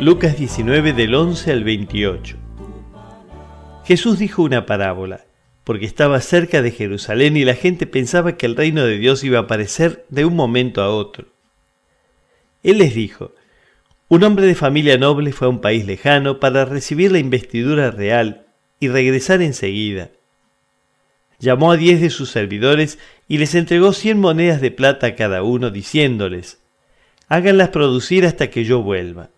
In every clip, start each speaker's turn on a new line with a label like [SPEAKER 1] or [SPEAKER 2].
[SPEAKER 1] Lucas 19 del 11 al 28. Jesús dijo una parábola, porque estaba cerca de Jerusalén y la gente pensaba que el reino de Dios iba a aparecer de un momento a otro. Él les dijo, un hombre de familia noble fue a un país lejano para recibir la investidura real y regresar enseguida. Llamó a diez de sus servidores y les entregó cien monedas de plata a cada uno, diciéndoles, háganlas producir hasta que yo vuelva.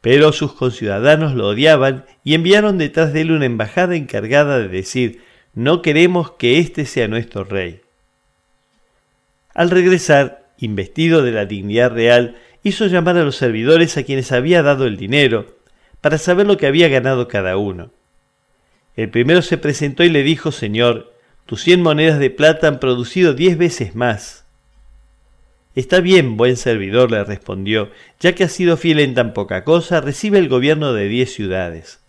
[SPEAKER 1] Pero sus conciudadanos lo odiaban y enviaron detrás de él una embajada encargada de decir, no queremos que éste sea nuestro rey. Al regresar, investido de la dignidad real, hizo llamar a los servidores a quienes había dado el dinero, para saber lo que había ganado cada uno. El primero se presentó y le dijo, Señor, tus cien monedas de plata han producido diez veces más. Está bien, buen servidor, le respondió, ya que has sido fiel en tan poca cosa, recibe el gobierno de diez ciudades.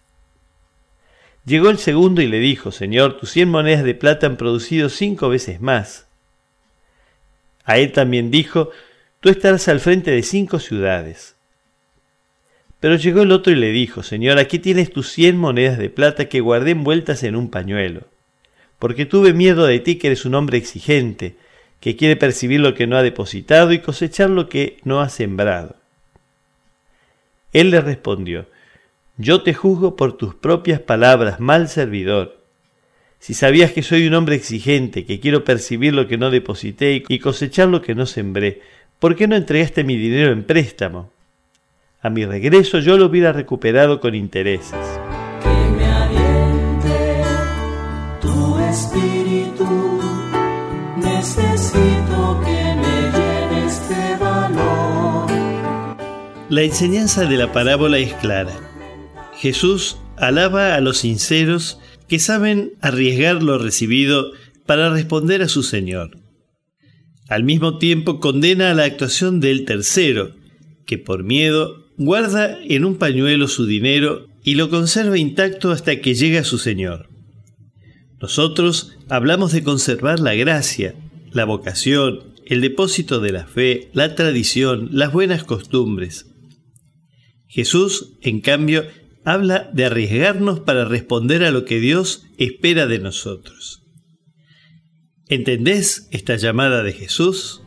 [SPEAKER 1] Llegó el segundo y le dijo, Señor, tus cien monedas de plata han producido cinco veces más. A él también dijo, tú estarás al frente de cinco ciudades. Pero llegó el otro y le dijo, Señor, aquí tienes tus cien monedas de plata que guardé envueltas en un pañuelo, porque tuve miedo de ti que eres un hombre exigente, que quiere percibir lo que no ha depositado y cosechar lo que no ha sembrado. Él le respondió, Yo te juzgo por tus propias palabras, mal servidor. Si sabías que soy un hombre exigente, que quiero percibir lo que no deposité y cosechar lo que no sembré, ¿por qué no entregaste mi dinero en préstamo? A mi regreso yo lo hubiera recuperado con intereses.
[SPEAKER 2] Que me tu espíritu
[SPEAKER 1] La enseñanza de la parábola es clara. Jesús alaba a los sinceros que saben arriesgar lo recibido para responder a su Señor. Al mismo tiempo condena a la actuación del tercero, que por miedo guarda en un pañuelo su dinero y lo conserva intacto hasta que llega su Señor. Nosotros hablamos de conservar la gracia, la vocación, el depósito de la fe, la tradición, las buenas costumbres. Jesús, en cambio, habla de arriesgarnos para responder a lo que Dios espera de nosotros. ¿Entendés esta llamada de Jesús?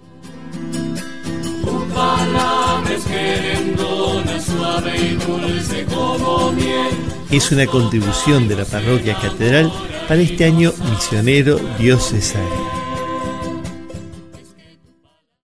[SPEAKER 1] Es una contribución de la parroquia catedral para este año misionero diocesano.